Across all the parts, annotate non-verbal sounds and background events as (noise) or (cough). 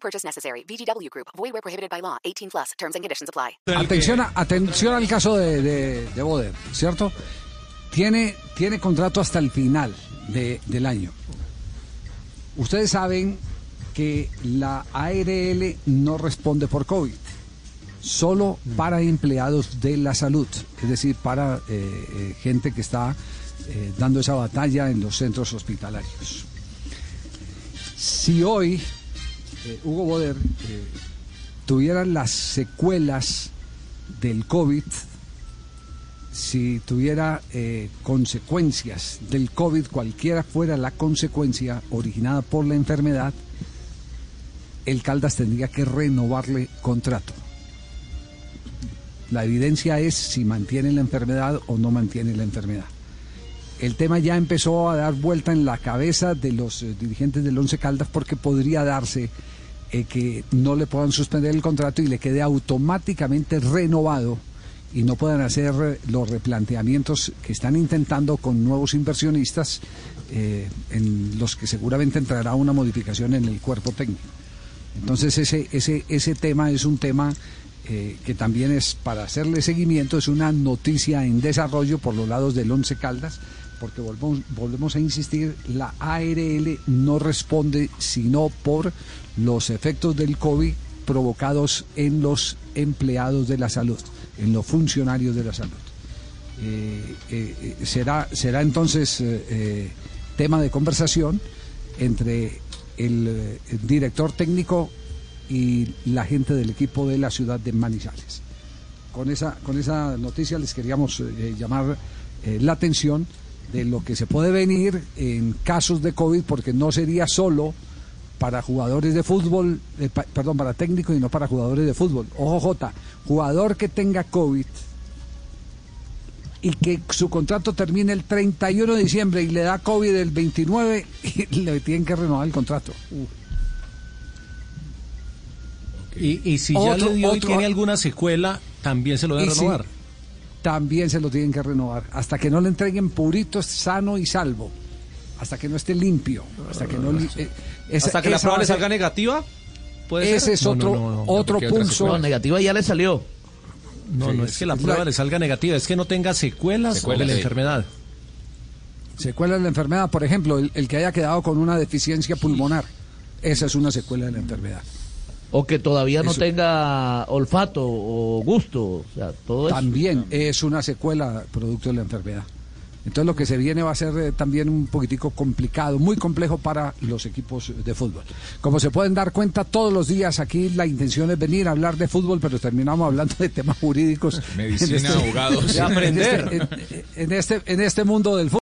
Purchase necessary. VGW Group. Void prohibited by law. 18 plus. Terms and conditions apply. Atención, atención al caso de, de, ¿cierto? Tiene, tiene contrato hasta el final de- del año. Ustedes saben que la ARL no responde por COVID, solo para empleados de la salud, es decir, para eh, eh, gente que está eh, dando esa batalla en los centros hospitalarios. Si hoy eh, Hugo Boder eh, tuviera las secuelas del COVID, si tuviera eh, consecuencias del COVID, cualquiera fuera la consecuencia originada por la enfermedad, el Caldas tendría que renovarle contrato. La evidencia es si mantiene la enfermedad o no mantiene la enfermedad. El tema ya empezó a dar vuelta en la cabeza de los eh, dirigentes del Once Caldas porque podría darse eh, que no le puedan suspender el contrato y le quede automáticamente renovado y no puedan hacer eh, los replanteamientos que están intentando con nuevos inversionistas en los que seguramente entrará una modificación en el cuerpo técnico. Entonces ese, ese, ese tema es un tema que también es para hacerle seguimiento, es una noticia en desarrollo por los lados del Once Caldas, porque volvemos, a insistir, la ARL no responde sino por los efectos del COVID provocados en los empleados de la salud, en los funcionarios de la salud. Eh, eh, eh, será, será entonces tema de conversación entre el, el director técnico y la gente del equipo de la ciudad de Manizales. Con esa, con esa noticia les queríamos llamar la atención de lo que se puede venir en casos de COVID, porque no sería solo para jugadores de fútbol, eh, pa- perdón, para técnicos y no para jugadores de fútbol. Ojo J, jugador que tenga COVID y que su contrato termine el 31 de diciembre y le da COVID el 29 (laughs) y le tienen que renovar el contrato. Y, y si ya Otro- le dio y tiene alguna secuela, también se lo debe Y si- renovar. También se lo tienen que renovar. Hasta que no le entreguen purito, sano y salvo. Hasta que no esté limpio. Hasta que no. li- eh, esa- Hasta que la prueba le salga negativa. ¿Puede Ese ser? es otro, no, no, no, otro. No, negativa ya le salió. No, no es que la es prueba la- le salga negativa, es que no tenga secuelas, Secuelas, de la sí. enfermedad. Secuela de la enfermedad, por ejemplo, el, el que haya quedado con una deficiencia pulmonar. Esa es una secuela de la enfermedad. O que todavía no Eso. tenga olfato o gusto. O sea, todo eso. También es una secuela producto de la enfermedad. Entonces lo que se viene va a ser eh, también un poquitico complicado, muy complejo para los equipos de fútbol. Como se pueden dar cuenta, todos los días aquí la intención es venir a hablar de fútbol, pero terminamos hablando de temas jurídicos. Medicina, abogados. De aprender. En este, (laughs) en- en este, en este mundo del fútbol.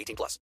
18 plus.